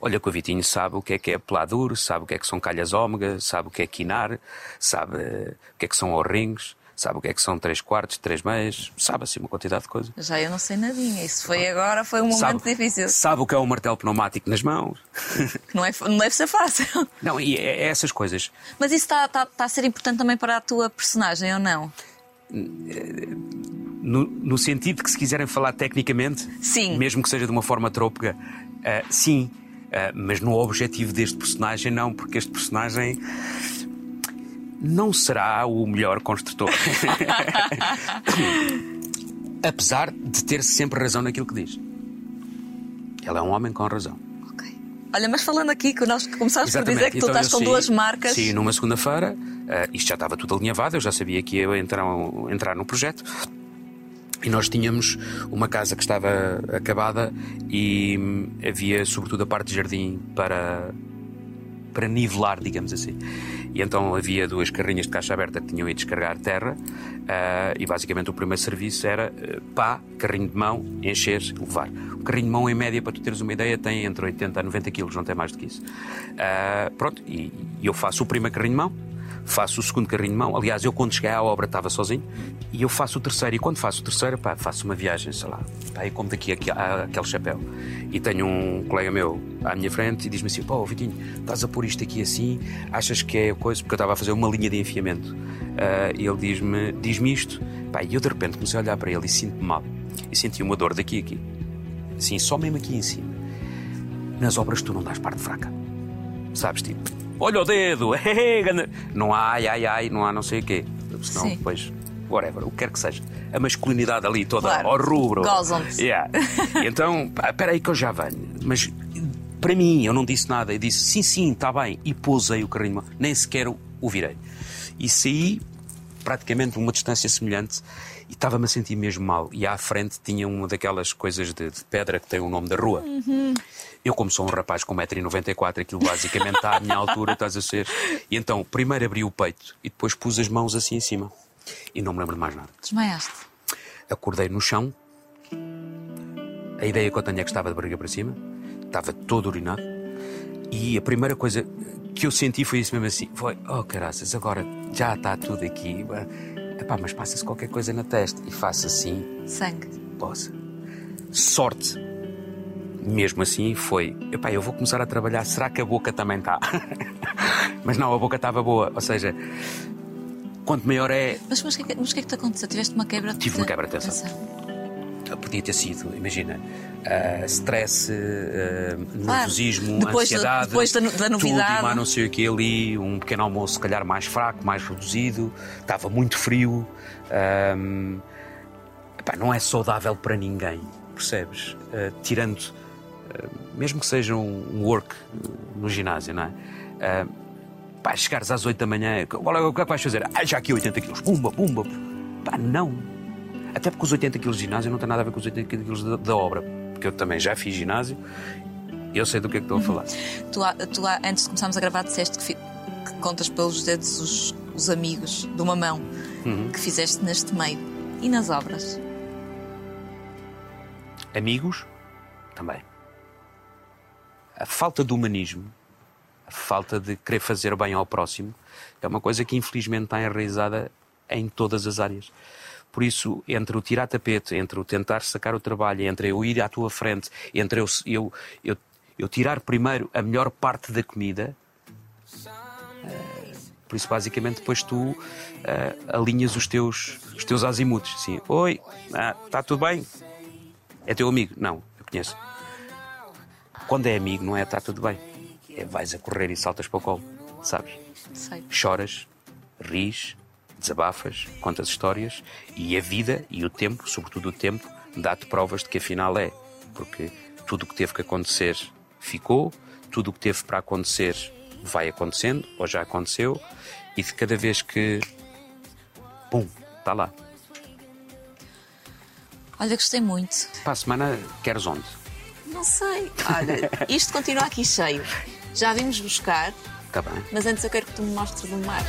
Olha que o Vitinho sabe o que é que é peladuro, sabe o que é que são calhas ômega, sabe o que é quinar, sabe o que é que são orrinhos sabe o que é que são três quartos, três meias, sabe assim uma quantidade de coisas. Já eu não sei nadinha, isso foi agora, foi um momento sabe, difícil. Sabe o que é um martelo pneumático nas mãos? *laughs* Não, é, não deve ser fácil. Não, e é, é essas coisas. Mas isso está, está, está a ser importante também para a tua personagem, ou não? No, no, sentido que se quiserem falar tecnicamente, sim. mesmo que seja de uma forma trópica, uh, sim. Uh, mas no objetivo deste personagem, não, porque este personagem não será o melhor construtor. *laughs* Apesar de ter sempre razão naquilo que diz. Ele é um homem com razão. Olha, mas falando aqui, que nós começámos por dizer que então, tu estás com duas marcas. Sim, numa segunda-feira, uh, isto já estava tudo alinhavado, eu já sabia que ia entrar, entrar no projeto. E nós tínhamos uma casa que estava acabada e hum, havia, sobretudo, a parte de jardim para, para nivelar, digamos assim. E então havia duas carrinhas de caixa aberta que tinham ido descarregar terra uh, e basicamente o primeiro serviço era uh, pá, carrinho de mão, encher, levar. O carrinho de mão, em média, para tu teres uma ideia, tem entre 80 a 90 quilos, não tem mais do que isso. Uh, pronto, e, e eu faço o primeiro carrinho de mão, faço o segundo carrinho de mão. Aliás, eu quando cheguei à obra estava sozinho e eu faço o terceiro. E quando faço o terceiro, pá, faço uma viagem, sei lá, pá, e como daqui aqui, aquele chapéu. E tenho um colega meu à minha frente e diz-me assim: pô, Vitinho, estás a pôr isto aqui assim, achas que é coisa? Porque eu estava a fazer uma linha de enfiamento. Uh, e ele diz-me diz-me isto, pá, e eu de repente comecei a olhar para ele e sinto-me mal. E senti uma dor daqui a aqui. Assim, só mesmo aqui em cima. Nas obras tu não dás parte fraca. Sabes, tipo, olha o dedo, *laughs* não há ai, ai, ai, não há não sei o quê. Senão, Sim. depois, whatever, o que quer que seja. A masculinidade ali toda claro. ao rubro. Gozam-te. Yeah. *laughs* então, espera aí que eu já venho. Mas para mim, eu não disse nada. Eu disse sim, sim, está bem. E pousei o carrinho, nem sequer o virei. E saí praticamente uma distância semelhante e estava-me a sentir mesmo mal. E à frente tinha uma daquelas coisas de, de pedra que tem o nome da rua. Uhum. Eu, como sou um rapaz com 1,94m, aquilo basicamente está à minha altura, estás a ser. E então, primeiro abri o peito e depois pus as mãos assim em cima. E não me lembro de mais nada. Desmaiaste? Acordei no chão. A ideia que eu tenho é que estava de barriga para cima. Estava todo urinado. E a primeira coisa que eu senti foi isso mesmo assim. Foi, oh caraças, agora já está tudo aqui. Epá, mas passa-se qualquer coisa na testa. E faço assim. Sangue. Possa. Sorte mesmo assim foi, epá, eu vou começar a trabalhar, será que a boca também está? *laughs* mas não, a boca estava boa, ou seja, quanto maior é... Mas, mas, que, mas o que é que te aconteceu? Tiveste uma quebra de Tive uma quebra de tensão. Podia ter sido, imagina, uh, stress, uh, nervosismo, depois, ansiedade, depois da, da novidade. tudo, mas não sei o que ali, um pequeno almoço se calhar mais fraco, mais reduzido, estava muito frio, um, epá, não é saudável para ninguém, percebes? Uh, tirando mesmo que seja um work no ginásio, não é? Uh, pá, chegares às 8 da manhã, olha, o que é que vais fazer? Ah, já aqui 80 quilos, pumba, pumba. Pá, não. Até porque os 80 quilos de ginásio não tem nada a ver com os 80 quilos da, da obra. Porque eu também já fiz ginásio eu sei do que é que estou a falar. Tu, tu antes de começarmos a gravar, disseste que, que contas pelos dedos os, os amigos de uma mão uhum. que fizeste neste meio. E nas obras? Amigos? Também a falta de humanismo, a falta de querer fazer bem ao próximo, é uma coisa que infelizmente está enraizada em todas as áreas. Por isso, entre o tirar tapete, entre o tentar sacar o trabalho, entre eu ir à tua frente, entre eu, eu, eu, eu tirar primeiro a melhor parte da comida, uh, Por isso, basicamente, depois tu uh, alinhas os teus, os teus azimutos. Assim, oi, está ah, tudo bem? É teu amigo? Não, eu conheço. Quando é amigo, não é está tudo bem. É vais a correr e saltas para o colo, sabes? Sei. Choras, ris, desabafas, contas histórias e a vida e o tempo, sobretudo o tempo, dá-te provas de que afinal é. Porque tudo o que teve que acontecer ficou, tudo o que teve para acontecer vai acontecendo, ou já aconteceu, e de cada vez que. Pum, está lá. Olha, gostei muito. Para a semana, queres onde? Não sei. Olha, isto continua aqui cheio. Já vimos buscar. Está bem. Mas antes eu quero que tu me mostres o mar.